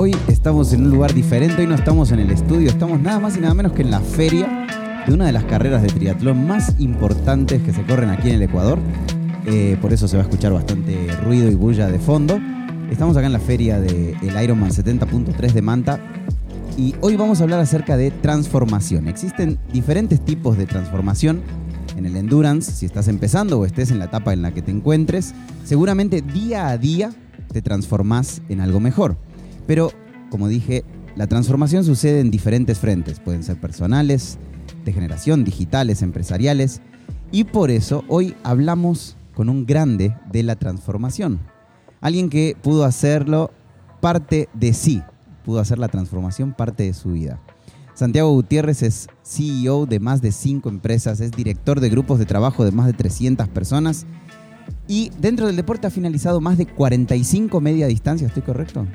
Hoy estamos en un lugar diferente, hoy no estamos en el estudio, estamos nada más y nada menos que en la feria de una de las carreras de triatlón más importantes que se corren aquí en el Ecuador. Eh, por eso se va a escuchar bastante ruido y bulla de fondo. Estamos acá en la feria del Ironman 70.3 de Manta y hoy vamos a hablar acerca de transformación. Existen diferentes tipos de transformación en el endurance, si estás empezando o estés en la etapa en la que te encuentres, seguramente día a día te transformás en algo mejor. Pero, como dije, la transformación sucede en diferentes frentes. Pueden ser personales, de generación, digitales, empresariales. Y por eso hoy hablamos con un grande de la transformación. Alguien que pudo hacerlo parte de sí, pudo hacer la transformación parte de su vida. Santiago Gutiérrez es CEO de más de cinco empresas, es director de grupos de trabajo de más de 300 personas y dentro del deporte ha finalizado más de 45 media distancia, ¿estoy correcto?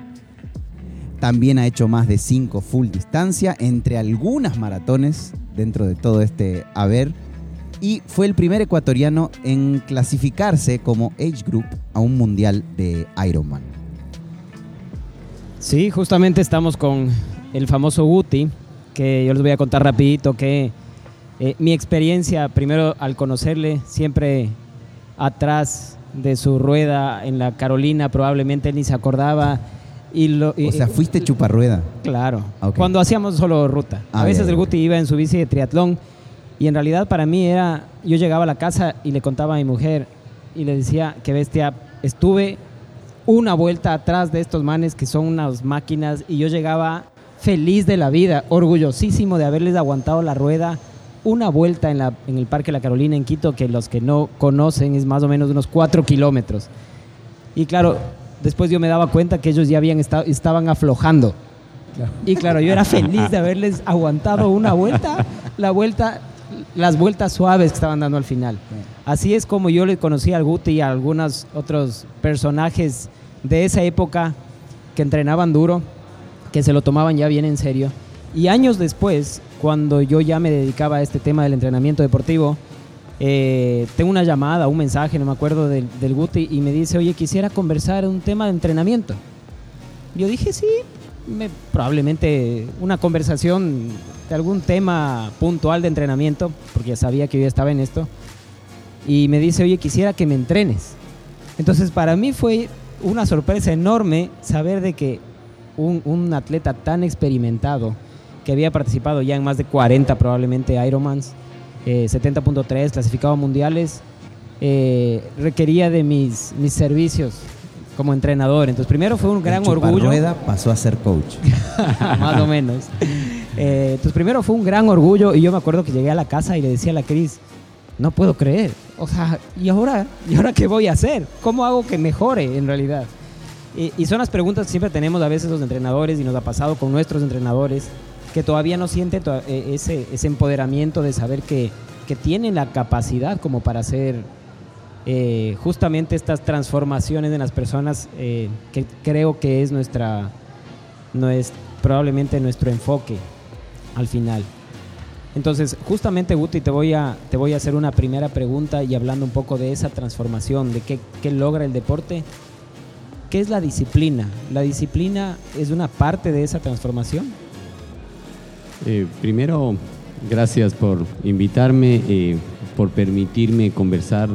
También ha hecho más de 5 full distancia, entre algunas maratones dentro de todo este haber. Y fue el primer ecuatoriano en clasificarse como age group a un mundial de Ironman. Sí, justamente estamos con el famoso Guti, que yo les voy a contar rapidito que eh, mi experiencia, primero al conocerle, siempre atrás de su rueda en la Carolina, probablemente él ni se acordaba o sea, fuiste chuparrueda. Claro. Cuando hacíamos solo ruta. a ah, veces el Guti iba en su bici de triatlón y en realidad para mí era, yo llegaba a la casa y le contaba a mi mujer y le decía que bestia, estuve una vuelta atrás de estos manes que son unas máquinas y yo llegaba feliz de la vida, orgullosísimo de haberles aguantado la rueda una vuelta en, la, en el Parque La Carolina en Quito, que los que no conocen es más o menos unos cuatro kilómetros. Y claro, después yo me daba cuenta que ellos ya habían estado, estaban aflojando. Y claro, yo era feliz de haberles aguantado una vuelta, la vuelta, las vueltas suaves que estaban dando al final. Así es como yo le conocí al Guti y a algunos otros personajes de esa época que entrenaban duro, que se lo tomaban ya bien en serio. Y años después, cuando yo ya me dedicaba a este tema del entrenamiento deportivo, eh, tengo una llamada, un mensaje, no me acuerdo, del, del, Guti y me dice, oye, quisiera conversar un tema de entrenamiento. Yo dije, sí, probablemente una conversación de algún tema puntual de entrenamiento, porque ya sabía que yo estaba en esto. Y me dice, oye, quisiera que me entrenes. Entonces para mí fue una sorpresa enorme saber de que un, un atleta tan experimentado, que había participado ya en más de 40 probablemente Ironmans, 70.3, eh, clasificado a mundiales, eh, requería de mis, mis servicios como entrenador. Entonces, primero fue un gran orgullo. Rueda pasó a ser coach. Más o menos. Eh, entonces, primero fue un gran orgullo y yo me acuerdo que llegué a la casa y le decía a la Cris, no puedo creer. O sea, ¿y ahora, ¿y ahora qué voy a hacer? ¿Cómo hago que mejore en realidad? Y, y son las preguntas que siempre tenemos a veces los entrenadores y nos ha pasado con nuestros entrenadores que todavía no siente eh, ese, ese empoderamiento de saber que, que tienen la capacidad como para hacer eh, justamente estas transformaciones en las personas, eh, que creo que es nuestra, no es probablemente nuestro enfoque al final. Entonces, justamente Guti, te voy a, te voy a hacer una primera pregunta y hablando un poco de esa transformación, de qué, qué logra el deporte. ¿Qué es la disciplina? ¿La disciplina es una parte de esa transformación? Eh, primero, gracias por invitarme, eh, por permitirme conversar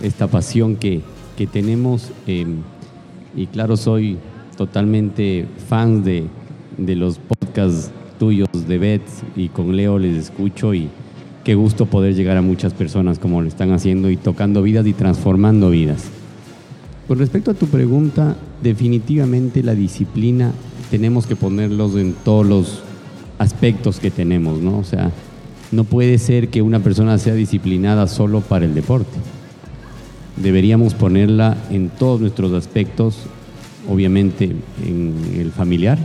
esta pasión que, que tenemos. Eh, y claro, soy totalmente fan de, de, los podcasts tuyos de Bets y con Leo les escucho y qué gusto poder llegar a muchas personas como lo están haciendo y tocando vidas y transformando vidas. Con respecto a tu pregunta, definitivamente la disciplina tenemos que ponerlos en todos los aspectos que tenemos, ¿no? O sea, no puede ser que una persona sea disciplinada solo para el deporte. Deberíamos ponerla en todos nuestros aspectos, obviamente en el familiar.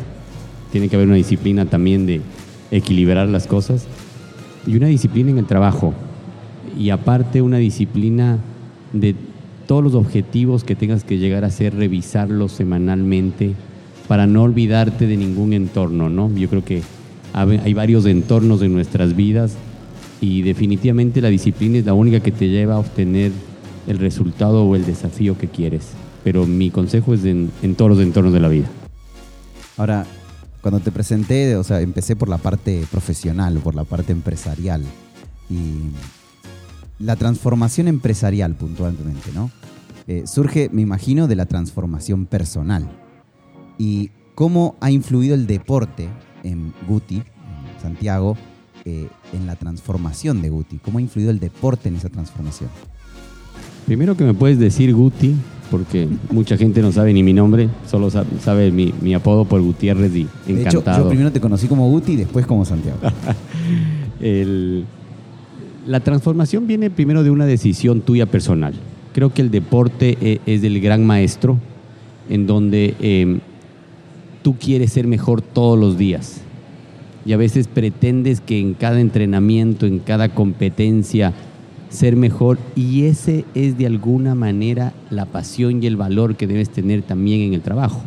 Tiene que haber una disciplina también de equilibrar las cosas y una disciplina en el trabajo. Y aparte una disciplina de todos los objetivos que tengas que llegar a hacer, revisarlos semanalmente para no olvidarte de ningún entorno, ¿no? Yo creo que hay varios entornos en nuestras vidas y definitivamente la disciplina es la única que te lleva a obtener el resultado o el desafío que quieres. Pero mi consejo es en, todos los entornos de la vida. Ahora, cuando te presenté, o sea, empecé por la parte profesional, por la parte empresarial. Y la transformación empresarial, puntualmente, ¿no? Eh, surge, me imagino, de la transformación personal. Y cómo ha influido el deporte en Guti, en Santiago, eh, en la transformación de Guti. ¿Cómo ha influido el deporte en esa transformación? Primero que me puedes decir Guti, porque mucha gente no sabe ni mi nombre, solo sabe, mi, apodo por Gutiérrez y encantado. De hecho, yo primero te conocí como Guti y después como Santiago. la transformación viene primero de una decisión tuya personal. Creo que el deporte e, es, del gran maestro, en donde em, quieres ser mejor todos los días. Y a veces pretendes que en cada entrenamiento, en cada competencia, ser mejor y ese es de alguna manera la pasión y el valor que debes tener también en el trabajo.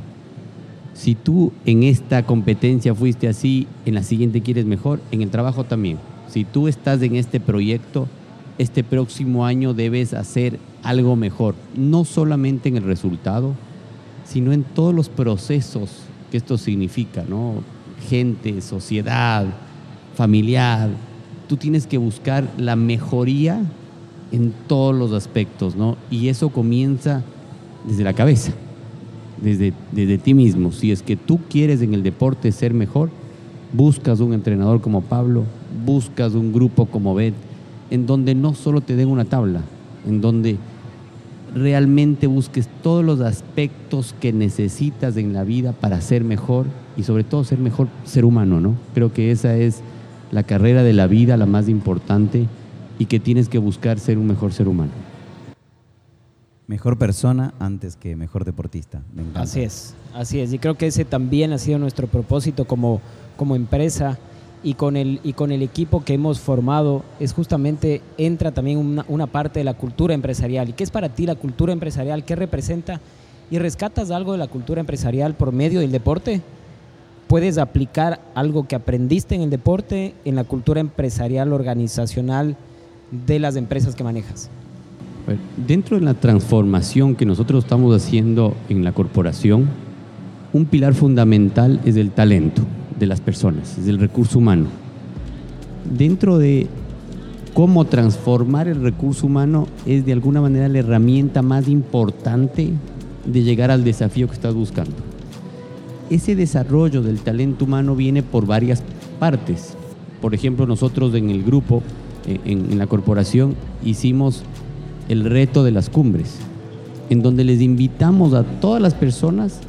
Si tú en esta competencia fuiste así, en la siguiente quieres mejor, en el trabajo también. Si tú estás en este proyecto, este próximo año debes hacer algo mejor, no solamente en el resultado, sino en todos los procesos que esto significa, ¿no? Gente, sociedad, familiar, tú tienes que buscar la mejoría en todos los aspectos, ¿no? Y eso comienza desde la cabeza, desde, desde ti mismo. Si es que tú quieres en el deporte ser mejor, buscas un entrenador como Pablo, buscas un grupo como Bet, en donde no solo te den una tabla, en donde realmente busques todos los aspectos que necesitas en la vida para ser mejor y sobre todo ser mejor ser humano, ¿no? Creo que esa es la carrera de la vida, la más importante, y que tienes que buscar ser un mejor ser humano. Mejor persona antes que mejor deportista. Así es, así es. Y creo que ese también ha sido nuestro propósito como, como empresa y con, el, y con el equipo que hemos formado. Es justamente, entra también una, una parte de la cultura empresarial. ¿Y qué es para ti la cultura empresarial? ¿Qué representa? ¿Y rescatas algo de la cultura empresarial por medio del deporte? puedes aplicar algo que aprendiste en el deporte en la cultura empresarial organizacional de las empresas que manejas? Dentro de la transformación que nosotros estamos haciendo en la corporación, un pilar fundamental es el talento de las personas, es el recurso humano. Dentro de cómo transformar el recurso humano es de alguna manera la herramienta más importante de llegar al desafío que estás buscando ese desarrollo del talento humano viene por varias partes. Por ejemplo, nosotros en el grupo, eh, en, la corporación, hicimos el reto de las cumbres, en donde les invitamos a todas las personas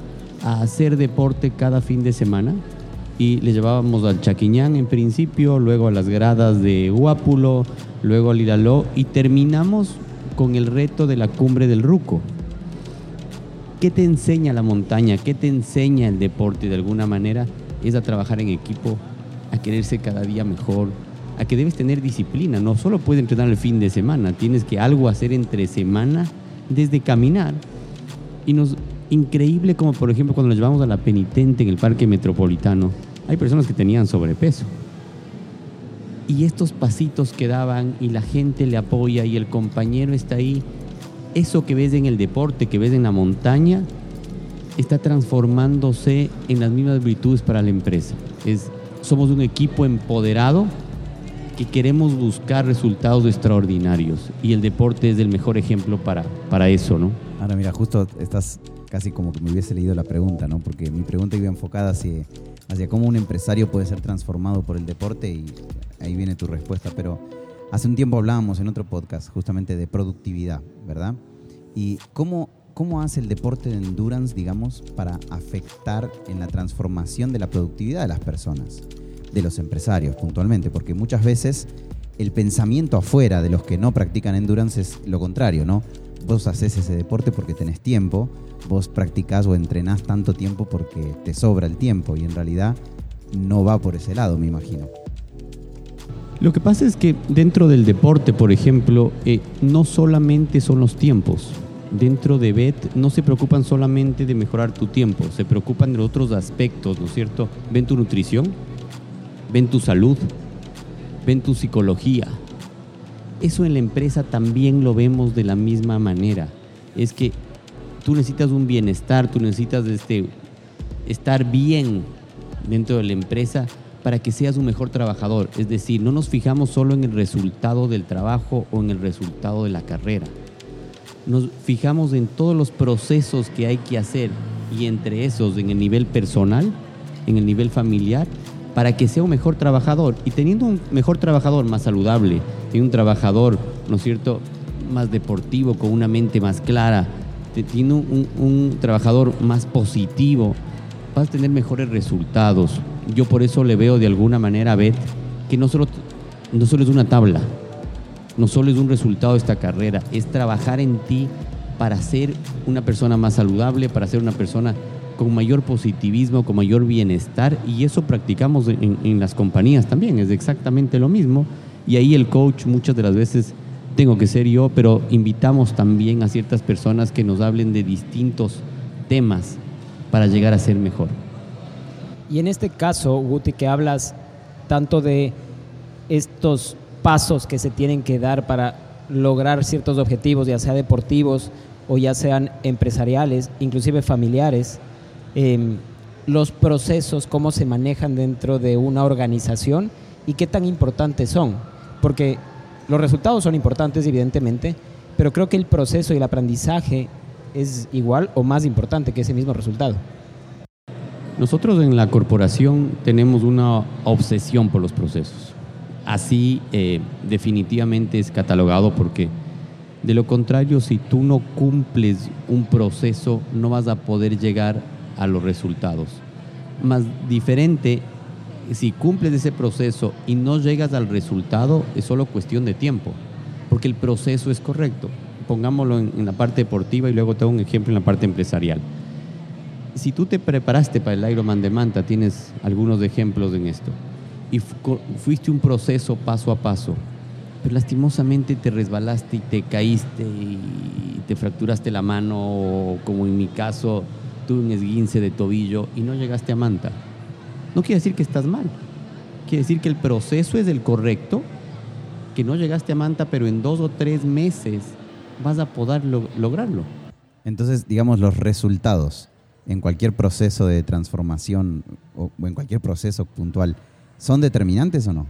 a hacer deporte cada fin de semana y les llevábamos al Chaquiñán en principio, luego a las gradas de Huápulo, luego al Iraló y terminamos con el reto de la cumbre del Ruco. ¿Qué te enseña la montaña? ¿Qué te enseña el deporte de alguna manera? Es a trabajar en equipo, a quererse cada día mejor, a que debes tener disciplina. No solo puedes entrenar el fin de semana, tienes que algo hacer entre semana desde caminar. Y nos increíble como por ejemplo cuando nos llevamos a la penitente en el parque metropolitano, hay personas que tenían sobrepeso. Y estos pasitos que daban y la gente le apoya y el compañero está ahí eso que ves en el deporte, que ves en la montaña, está transformándose en las mismas virtudes para la empresa. Es, somos un equipo empoderado que queremos buscar resultados extraordinarios y el deporte es el mejor ejemplo para, para eso, ¿no? Ahora mira, justo estás casi como que me hubiese leído la pregunta, ¿no? Porque mi pregunta iba enfocada hacia, hacia cómo un empresario puede ser transformado por el deporte y ahí viene tu respuesta, pero Hace un tiempo hablábamos en otro podcast justamente de productividad, ¿verdad? Y cómo, cómo hace el deporte de endurance, digamos, para afectar en la transformación de la productividad de las personas, de los empresarios puntualmente, porque muchas veces el pensamiento afuera de los que no practican endurance es lo contrario, ¿no? Vos haces ese deporte porque tenés tiempo, vos practicás o entrenás tanto tiempo porque te sobra el tiempo y en realidad no va por ese lado, me imagino. Lo que pasa es que dentro del deporte, por ejemplo, eh, no solamente son los tiempos. Dentro de BET no se preocupan solamente de mejorar tu tiempo, se preocupan de otros aspectos, ¿no es cierto? Ven tu nutrición, ven tu salud, ven tu psicología. Eso en la empresa también lo vemos de la misma manera. Es que tú necesitas un bienestar, tú necesitas este, estar bien dentro de la empresa para que seas un mejor trabajador. Es decir, no nos fijamos solo en el resultado del trabajo o en el resultado de la carrera. Nos fijamos en todos los procesos que hay que hacer y entre esos en el nivel personal, en el nivel familiar, para que sea un mejor trabajador. Y teniendo un mejor trabajador más saludable, teniendo un trabajador, ¿no es cierto?, más deportivo, con una mente más clara, teniendo un, un trabajador más positivo, vas a tener mejores resultados. Yo por eso le veo de alguna manera a Beth que no solo, no solo es una tabla, no solo es un resultado de esta carrera, es trabajar en ti para ser una persona más saludable, para ser una persona con mayor positivismo, con mayor bienestar, y eso practicamos en, en, las compañías también, es exactamente lo mismo. Y ahí el coach muchas de las veces tengo que ser yo, pero invitamos también a ciertas personas que nos hablen de distintos temas para llegar a ser mejor. Y en este caso, Guti, que hablas tanto de estos pasos que se tienen que dar para lograr ciertos objetivos, ya sea deportivos o ya sean empresariales, inclusive familiares, eh, los procesos, cómo se manejan dentro de una organización y qué tan importantes son. Porque los resultados son importantes, evidentemente, pero creo que el proceso y el aprendizaje es igual o más importante que ese mismo resultado. Nosotros en la corporación tenemos una obsesión por los procesos. Así eh, definitivamente es catalogado porque de lo contrario, si tú no cumples un proceso, no vas a poder llegar a los resultados. Más diferente, si cumples ese proceso y no llegas al resultado, es solo cuestión de tiempo, porque el proceso es correcto pongámoslo en, la parte deportiva y luego te hago un ejemplo en la parte empresarial. Si tú te preparaste para el Ironman de Manta, tienes algunos ejemplos en esto, y fuiste un proceso paso a paso, pero lastimosamente te resbalaste y te caíste y te fracturaste la mano, como en mi caso, tuve un esguince de tobillo y no llegaste a Manta. No quiere decir que estás mal, quiere decir que el proceso es el correcto, que no llegaste a Manta, pero en dos o tres meses vas a poder lo lograrlo. Entonces, digamos, los resultados en cualquier proceso de transformación o en cualquier proceso puntual, ¿son determinantes o no?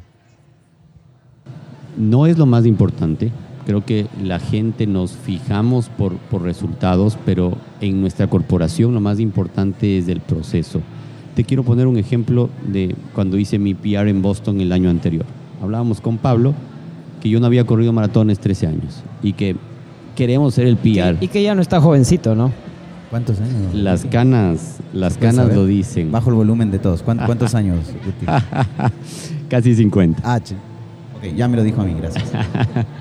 No es lo más importante. Creo que la gente nos fijamos por, por resultados, pero en nuestra corporación lo más importante es el proceso. Te quiero poner un ejemplo de cuando hice mi PR en Boston el año anterior. Hablábamos con Pablo que yo no había corrido maratones 13 años y que queremos ser el PR. Y que ya no está jovencito, ¿no? ¿Cuántos años? Las canas, las canas saber? lo dicen. Bajo el volumen de todos. ¿Cuántos, cuántos años? Guti? Casi 50. Ah. Ok, ya me lo dijo a mí, gracias.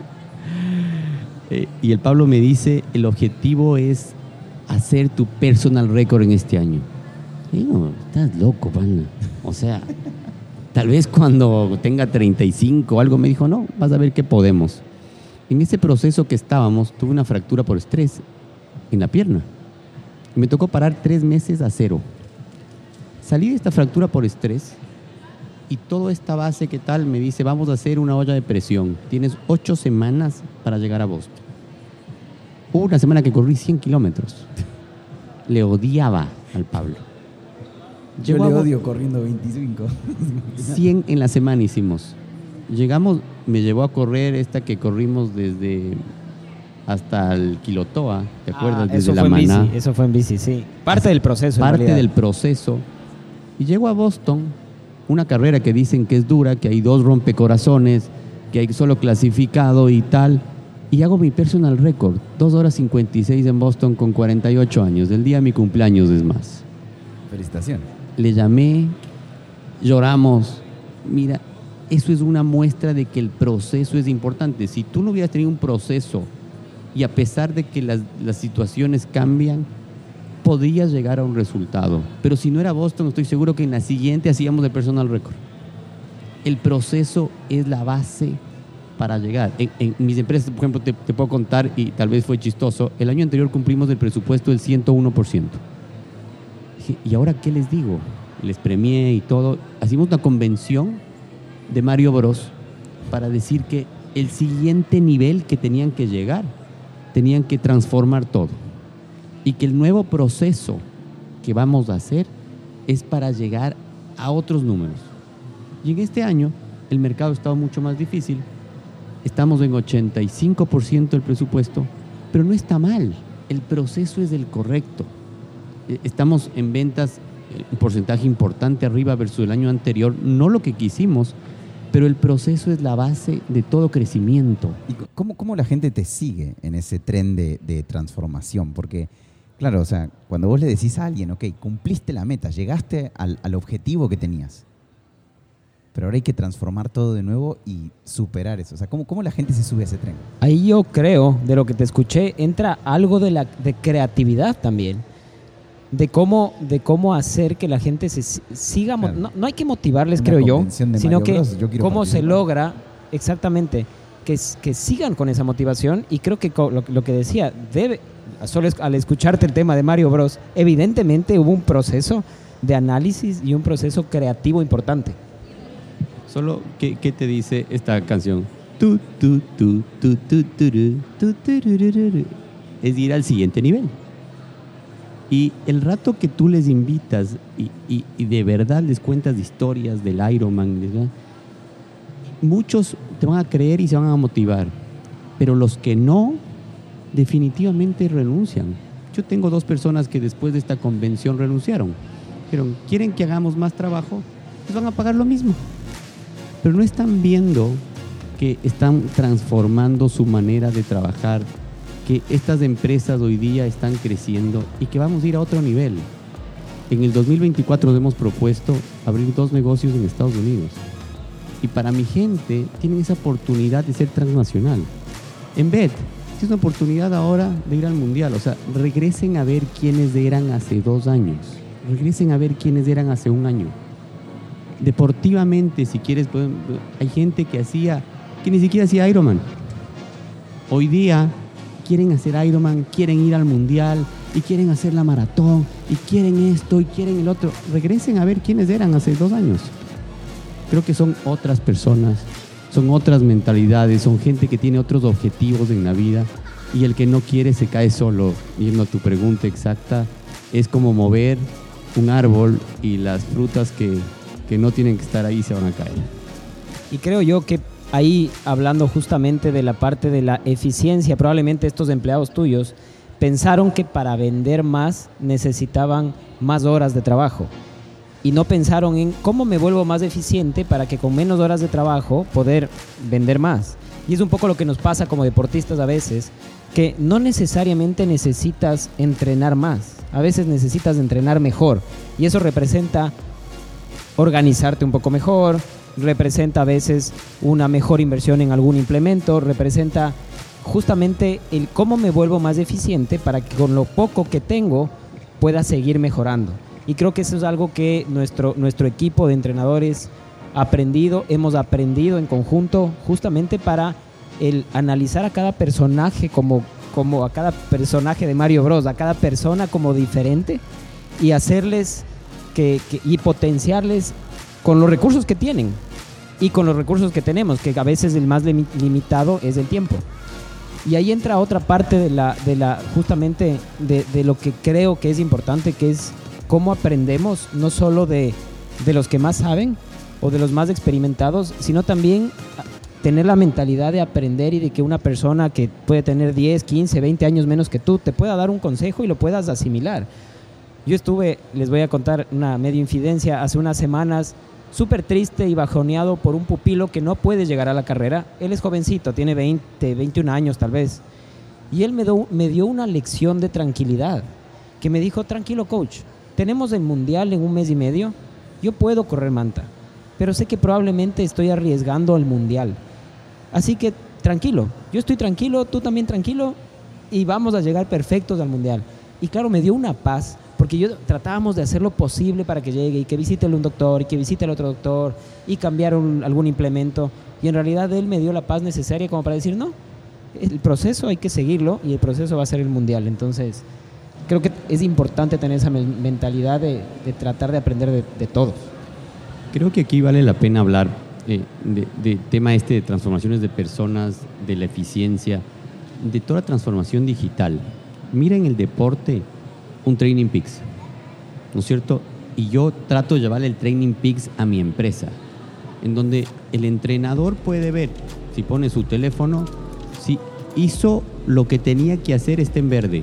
Eh, y el Pablo me dice, el objetivo es hacer tu personal record en este año. Digo, estás loco, pana. O sea, tal vez cuando tenga 35 o algo me dijo, no, vas a ver qué podemos. En ese proceso que estábamos, tuve una fractura por estrés en la pierna. Y me tocó parar tres meses a cero. Salí de esta fractura por estrés y toda esta base que tal me dice, vamos a hacer una olla de presión. Tienes ocho semanas para llegar a Boston. Hubo una semana que corrí 100 kilómetros. Le odiaba al Pablo. Yo le a odio corriendo 25. 100 en la semana hicimos. Llegamos, me llevó a correr esta que corrimos desde hasta el Quilotoa, ¿te acuerdas? Ah, desde eso la fue en Maná. bici, eso fue en bici, sí. Parte del proceso. en Parte del proceso. Y llego a Boston, una carrera que dicen que es dura, que hay dos rompecorazones, que hay solo clasificado y tal. Y hago mi personal record, 2 horas 56 en Boston con 48 años. El día de mi cumpleaños es más. Felicitaciones. le llamé, lloramos. Mira, eso es una muestra de que el proceso es importante. Si tú no hubieras tenido un proceso y a pesar de que las, las situaciones cambian, podrías llegar a un resultado. Pero si no era Boston, estoy seguro que en la siguiente hacíamos el personal record. El proceso es la base para llegar. En, en mis empresas, por ejemplo, te, te puedo contar, y tal vez fue chistoso, el año anterior cumplimos el presupuesto del 101%. Dije, ¿y ahora qué les digo? Les premié y todo. Hicimos una convención de Mario Bros para decir que el siguiente nivel que tenían que llegar, tenían que transformar todo. Y que el nuevo proceso que vamos a hacer es para llegar a otros números. Y en este año el mercado ha estado mucho más difícil. Estamos en 85% del presupuesto, pero no está mal. El proceso es el correcto. Eh, estamos en ventas eh, un porcentaje importante arriba versus el año anterior, no lo que quisimos, pero el proceso es la base de todo crecimiento. ¿Y cómo, cómo la gente te sigue en ese tren de, de, transformación? Porque, claro, o sea, cuando vos le decís a alguien, ok, cumpliste la meta, llegaste al, al objetivo que tenías, pero ahora hay que transformar todo de nuevo y superar eso. O sea, ¿cómo, ¿cómo, la gente se sube a ese tren? Ahí yo creo, de lo que te escuché, entra algo de, la, de creatividad también de cómo, de cómo hacer que la gente se siga. No, no, hay que motivarles, creo yo, sino que cómo se logra exactamente que, que sigan con esa motivación. Y creo que lo, lo, que decía, debe, solo al escucharte el tema de Mario Bros, evidentemente hubo un proceso de análisis y un proceso creativo importante. Solo, ¿qué, te dice esta canción? Tu, tu, tu, es ir al siguiente nivel. Y el rato que tú les invitas y, de verdad les cuentas historias del Ironman, ¿verdad? muchos te van a creer y se van a motivar, pero los que no, definitivamente renuncian. Yo tengo dos personas que después de esta convención renunciaron. ¿quieren que hagamos más trabajo? Les van a pagar lo mismo. Pero no están viendo que están transformando su manera de trabajar que estas empresas hoy día están creciendo y que vamos a ir a otro nivel. En el 2024 nos hemos propuesto abrir dos negocios en Estados Unidos. Y para mi gente tienen esa oportunidad de ser transnacional. En BED, es una oportunidad ahora de ir al Mundial. O sea, regresen a ver quiénes eran hace dos años. Regresen a ver quiénes eran hace un año. Deportivamente, si quieres, hay gente que hacía, que ni siquiera hacía Ironman. Hoy día quieren hacer Ironman, quieren ir al mundial y quieren hacer la maratón y quieren esto y quieren el otro. Regresen a ver quiénes eran hace dos años. Creo que son otras personas, son otras mentalidades, son gente que tiene otros objetivos en la vida y el que no quiere se cae solo. Yendo a tu pregunta exacta, es como mover un árbol y las frutas que, que no tienen que estar ahí se van a caer. Y creo yo que ahí hablando justamente de la parte de la eficiencia, probablemente estos empleados tuyos pensaron que para vender más necesitaban más horas de trabajo y no pensaron en cómo me vuelvo más eficiente para que con menos horas de trabajo poder vender más. Y es un poco lo que nos pasa como deportistas a veces, que no necesariamente necesitas entrenar más, a veces necesitas entrenar mejor y eso representa organizarte un poco mejor, representa a veces una mejor inversión en algún implemento, representa justamente el cómo me vuelvo más eficiente para que con lo poco que tengo pueda seguir mejorando. Y creo que eso es algo que nuestro, nuestro equipo de entrenadores ha aprendido, hemos aprendido en conjunto justamente para el analizar a cada personaje como, como a cada personaje de Mario Bros, a cada persona como diferente y hacerles que, que, y potenciarles con los recursos que tienen y con los recursos que tenemos, que a veces el más limitado es el tiempo. Y ahí entra otra parte de la, de la justamente de, de, lo que creo que es importante, que es cómo aprendemos no solo de, de los que más saben o de los más experimentados, sino también tener la mentalidad de aprender y de que una persona que puede tener 10, 15, 20 años menos que tú te pueda dar un consejo y lo puedas asimilar. Yo estuve, les voy a contar una media infidencia, hace unas semanas súper triste y bajoneado por un pupilo que no puede llegar a la carrera. Él es jovencito, tiene 20, 21 años tal vez. Y él me, dio una lección de tranquilidad, que me dijo, tranquilo coach, tenemos el mundial en un mes y medio, yo puedo correr manta, pero sé que probablemente estoy arriesgando el mundial. Así que tranquilo, yo estoy tranquilo, tú también tranquilo, y vamos a llegar perfectos al mundial. Y claro, me dio una paz porque yo tratábamos de hacer lo posible para que llegue y que visite un doctor y que visite el otro doctor y cambiar un, algún implemento. Y en realidad él me dio la paz necesaria como para decir, no, el proceso hay que seguirlo y el proceso va a ser el mundial. Entonces, creo que es importante tener esa mentalidad de, de tratar de aprender de, de, todos. Creo que aquí vale la pena hablar eh, de, de, tema este de transformaciones de personas, de la eficiencia, de toda transformación digital. Mira en el deporte un Training Peaks, ¿no es cierto? y yo trato de llevar el Training Peaks a mi empresa, en donde el entrenador puede ver, si pone su teléfono, si hizo lo que tenía que hacer, está en verde.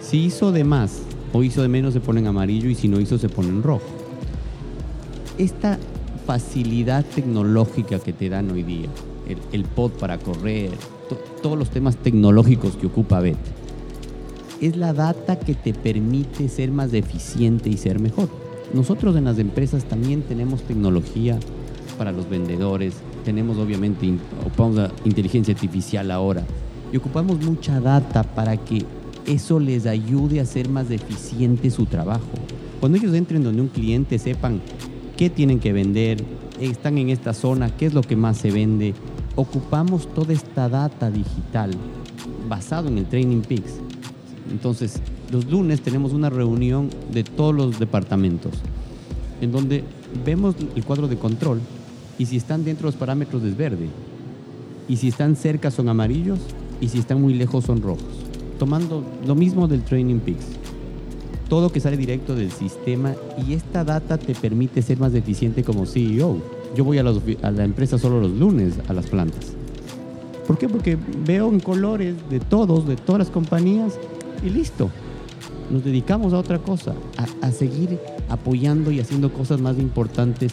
Si hizo de más o hizo de menos, se pone en amarillo y si no hizo, se pone en rojo. Esta facilidad tecnológica que te dan hoy día, el, pod para correr, todos los temas tecnológicos que ocupa BET, es la data que te permite ser más eficiente y ser mejor. Nosotros en las empresas también tenemos tecnología para los vendedores, tenemos obviamente, ocupamos inteligencia artificial ahora y ocupamos mucha data para que eso les ayude a ser más eficiente su trabajo. Cuando ellos entren donde un cliente sepan qué tienen que vender, están en esta zona, qué es lo que más se vende, ocupamos toda esta data digital basado en el Training Peaks. Entonces, los lunes tenemos una reunión de todos los departamentos en donde vemos el cuadro de control y si están dentro de los parámetros es verde. Y si están cerca son amarillos y si están muy lejos son rojos. Tomando lo mismo del Training Peaks. Todo que sale directo del sistema y esta data te permite ser más eficiente como CEO. Yo voy a, a la empresa solo los lunes a las plantas. ¿Por qué? Porque veo en colores de todos, de todas las compañías y listo. Nos dedicamos a otra cosa, a, seguir apoyando y haciendo cosas más importantes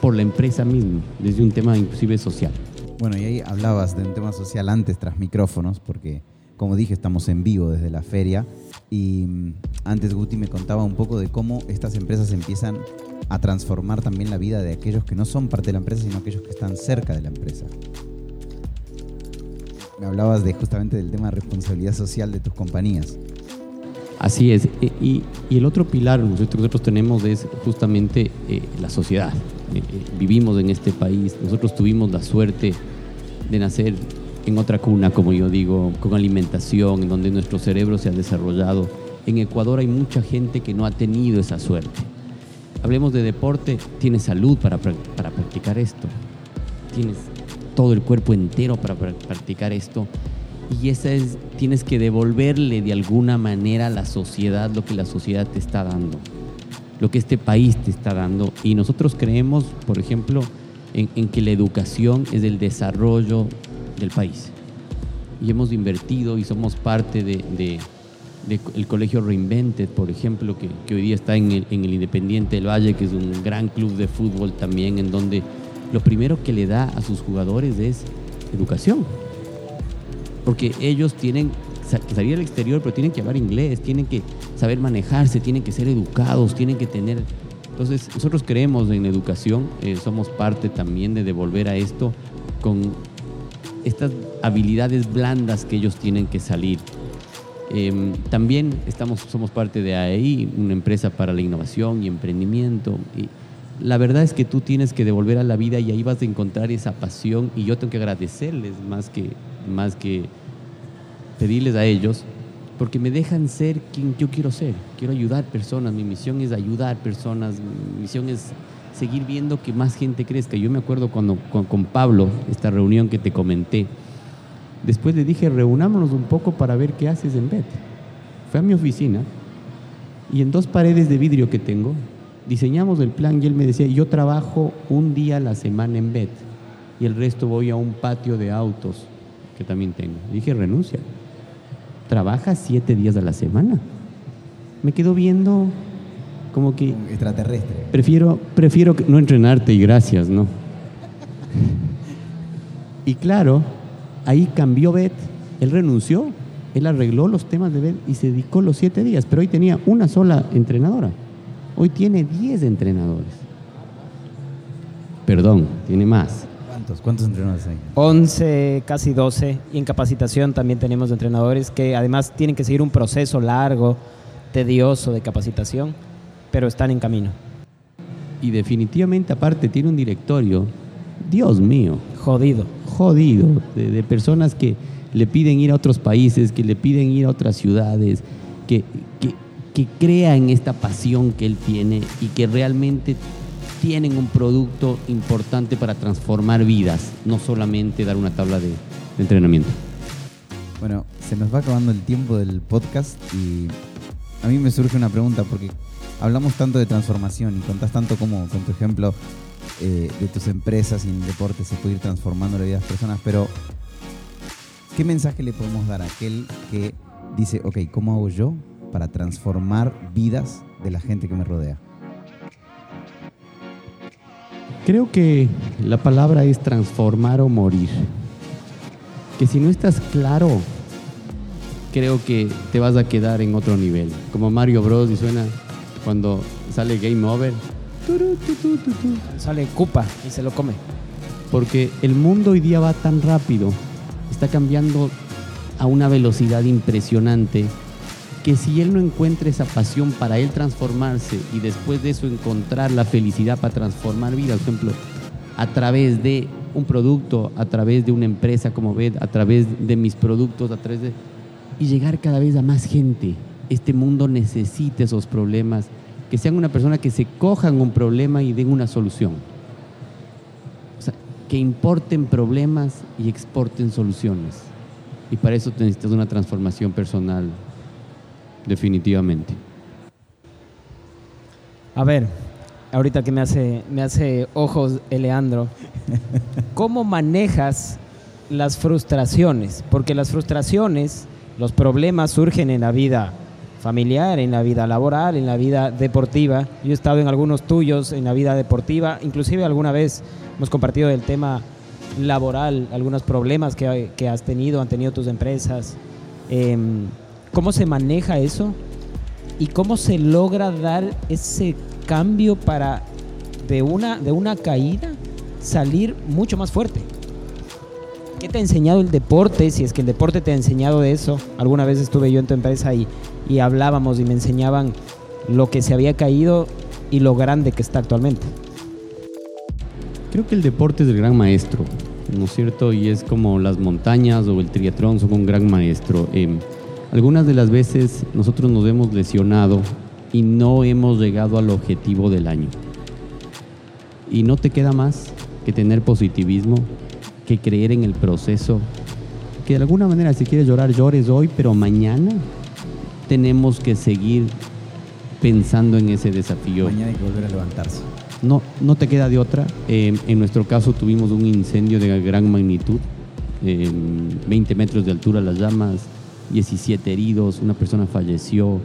por la empresa misma, desde un tema inclusive social. Bueno, y ahí hablabas de un tema social antes tras micrófonos, porque como dije, estamos en vivo desde la feria. Y mm, antes Guti me contaba un poco de cómo estas empresas empiezan a transformar también la vida de aquellos que no son parte de la empresa, sino aquellos que están cerca de la empresa. Me hablabas de justamente del tema de responsabilidad social de tus compañías. Así es. E, y, el otro pilar que nosotros tenemos es justamente eh, la sociedad. Eh, eh, vivimos en este país. Nosotros tuvimos la suerte de nacer en otra cuna, como yo digo, con alimentación, en donde nuestro cerebro se ha desarrollado. En Ecuador hay mucha gente que no ha tenido esa suerte. Hablemos de deporte, tienes salud para, para practicar esto. Tienes todo el cuerpo entero para practicar esto y esa es, tienes que devolverle de alguna manera a la sociedad lo que la sociedad te está dando, lo que este país te está dando. Y nosotros creemos, por ejemplo, en, que la educación es el desarrollo del país. Y hemos invertido y somos parte de, el Colegio Reinvented, por ejemplo, que, hoy día está en el, Independiente del Valle, que es un gran club de fútbol también, en donde lo primero que le da a sus jugadores es educación porque ellos tienen que salir al exterior, pero tienen que hablar inglés, tienen que saber manejarse, tienen que ser educados, tienen que tener... Entonces, nosotros creemos en educación, eh, somos parte también de devolver a esto con estas habilidades blandas que ellos tienen que salir. Em, también estamos, somos parte de AEI, una empresa para la innovación y emprendimiento. La verdad es que tú tienes que devolver a la vida y ahí vas a encontrar esa pasión y yo tengo que agradecerles más que, más que pedirles a ellos, porque me dejan ser quien yo quiero ser. Quiero ayudar personas, mi misión es ayudar personas, mi misión es seguir viendo que más gente crezca. Yo me acuerdo cuando con, Pablo, esta reunión que te comenté, después le dije, reunámonos un poco para ver qué haces en BET. Fue a mi oficina y en dos paredes de vidrio que tengo, diseñamos el plan y él me decía, yo trabajo un día a la semana en BET y el resto voy a un patio de autos que también tengo. dije, renuncia. Trabaja siete días a la semana. Me quedo viendo como que... Extraterrestre. Prefiero, prefiero no entrenarte y gracias, ¿no? y claro, ahí cambió Bet. Él renunció. Él arregló los temas de Bet y se dedicó los siete días. Pero hoy tenía una sola entrenadora. Hoy tiene diez entrenadores. Perdón, tiene más. ¿Cuántos? entrenadores hay? 11, casi 12. Y en capacitación también tenemos entrenadores que además tienen que seguir un proceso largo, tedioso de capacitación, pero están en camino. Y definitivamente aparte tiene un directorio, Dios mío. Jodido. Jodido, de, personas que le piden ir a otros países, que le piden ir a otras ciudades, que, que, que crea en esta pasión que él tiene y que realmente tienen un producto importante para transformar vidas, no solamente dar una tabla de, entrenamiento. Bueno, se nos va acabando el tiempo del podcast y a mí me surge una pregunta porque hablamos tanto de transformación y contás tanto como con tu ejemplo eh, de tus empresas y en el deporte se puede ir transformando la vida de las personas, pero ¿qué mensaje le podemos dar a aquel que dice, ok, ¿cómo hago yo para transformar vidas de la gente que me rodea? Creo que la palabra es transformar o morir. Que si no estás claro, creo que te vas a quedar en otro nivel. Como Mario Bros. y suena cuando sale Game Over. Sale Cupa y se lo come. Porque el mundo hoy día va tan rápido, está cambiando a una velocidad impresionante, que si él no encuentra esa pasión para él transformarse y después de eso encontrar la felicidad para transformar vidas, por ejemplo, a través de un producto, a través de una empresa como VED, a través de mis productos, a través de... y llegar cada vez a más gente. Este mundo necesita esos problemas, que sean una persona que se cojan un problema y den una solución. O sea, que importen problemas y exporten soluciones. Y para eso necesitas una transformación personal definitivamente. A ver, ahorita que me hace, me hace ojos Eleandro, ¿cómo manejas las frustraciones? Porque las frustraciones, los problemas surgen en la vida familiar, en la vida laboral, en la vida deportiva. Yo he estado en algunos tuyos en la vida deportiva, inclusive alguna vez hemos compartido el tema laboral, algunos problemas que, que has tenido, han tenido tus empresas. Eh, ¿Cómo se maneja eso? ¿Y cómo se logra dar ese cambio para de una, de una caída salir mucho más fuerte? ¿Qué te ha enseñado el deporte? Si es que el deporte te ha enseñado eso. Alguna vez estuve yo en tu empresa y, y hablábamos y me enseñaban lo que se había caído y lo grande que está actualmente. Creo que el deporte es el gran maestro, ¿no es cierto? Y es como las montañas o el triatlón son un gran maestro. Eh, algunas de las veces nosotros nos hemos lesionado y no hemos llegado al objetivo del año. Y no te queda más que tener positivismo, que creer en el proceso, que de alguna manera si quieres llorar, llores hoy, pero mañana tenemos que seguir pensando en ese desafío. Mañana hay que volver a levantarse. No, no te queda de otra. Eh, en nuestro caso tuvimos un incendio de gran magnitud, eh, 20 metros de altura las llamas, 17 heridos, una persona falleció,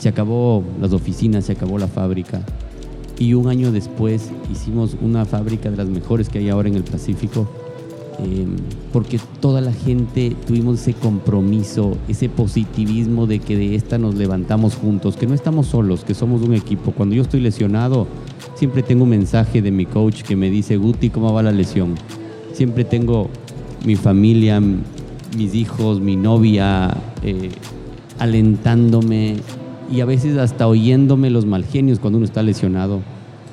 se acabó las oficinas, se acabó la fábrica. Y un año después hicimos una fábrica de las mejores que hay ahora en el Pacífico, eh, porque toda la gente tuvimos ese compromiso, ese positivismo de que de esta nos levantamos juntos, que no estamos solos, que somos un equipo. Cuando yo estoy lesionado, siempre tengo un mensaje de mi coach que me dice, Guti, ¿cómo va la lesión? Siempre tengo mi familia, mis hijos, mi novia, eh, alentándome y a veces hasta oyéndome los mal genios cuando uno está lesionado,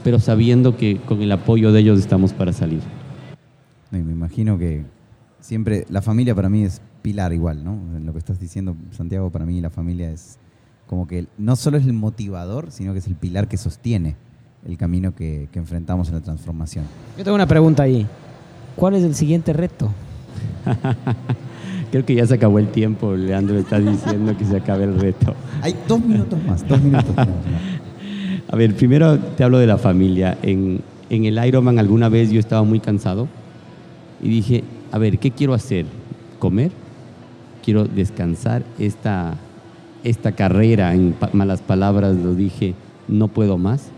pero sabiendo que con el apoyo de ellos estamos para salir. Me imagino que siempre la familia para mí es pilar igual, ¿no? En lo que estás diciendo, Santiago, para mí la familia es como que no solo es el motivador, sino que es el pilar que sostiene el camino que, que enfrentamos en la transformación. Yo tengo una pregunta ahí. ¿Cuál es el siguiente reto? Creo que ya se acabó el tiempo. Leandro está diciendo que se acabe el reto. Hay dos minutos más, dos minutos más. A ver, primero te hablo de la familia. En, en el Ironman alguna vez yo estaba muy cansado y dije, a ver, ¿qué quiero hacer? ¿Comer? Quiero descansar esta, esta carrera, en malas palabras lo dije, no puedo más.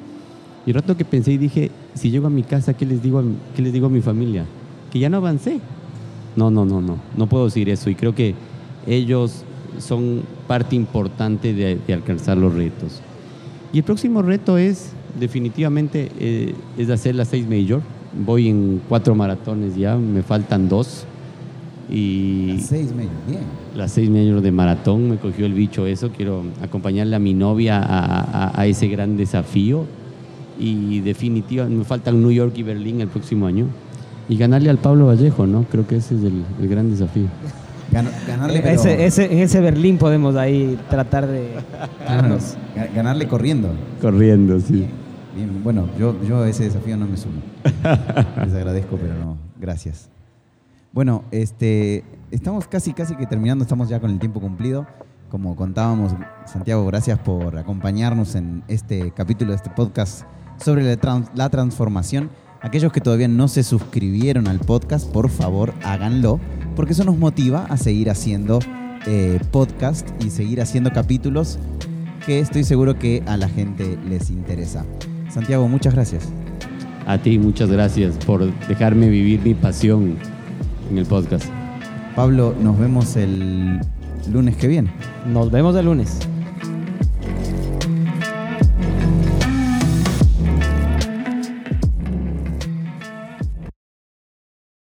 Y el rato que pensé y dije, si llego a mi casa, ¿qué les digo a, qué les digo a mi familia? Que ya no avancé, no, no, no, no, no puedo decir eso y creo que ellos son parte importante de, alcanzar los retos. Y el próximo reto es definitivamente eh, es hacer las seis major. Voy en cuatro maratones ya, me faltan dos. Y las seis major, bien. Las seis major de maratón, me cogió el bicho eso. Quiero acompañarle a mi novia a, a ese gran desafío. Y definitivamente me faltan New York y Berlín el próximo año y ganarle al Pablo Vallejo, ¿no? Creo que ese es el, gran desafío. ganarle, eh, ese, en ese Berlín podemos ahí tratar de ganarle corriendo. Corriendo, sí. Bien, bueno, yo, yo a ese desafío no me sumo. Les agradezco, pero no. Gracias. Bueno, este, estamos casi, casi que terminando, estamos ya con el tiempo cumplido. como contábamos, Santiago, gracias por acompañarnos en este capítulo de este podcast sobre la, transformación. Aquellos que todavía no se suscribieron al podcast, por favor háganlo, porque eso nos motiva a seguir haciendo eh, podcast y seguir haciendo capítulos que estoy seguro que a la gente les interesa. Santiago, muchas gracias. A ti, muchas gracias por dejarme vivir mi pasión en el podcast. Pablo, nos vemos el lunes que viene. Nos vemos el lunes.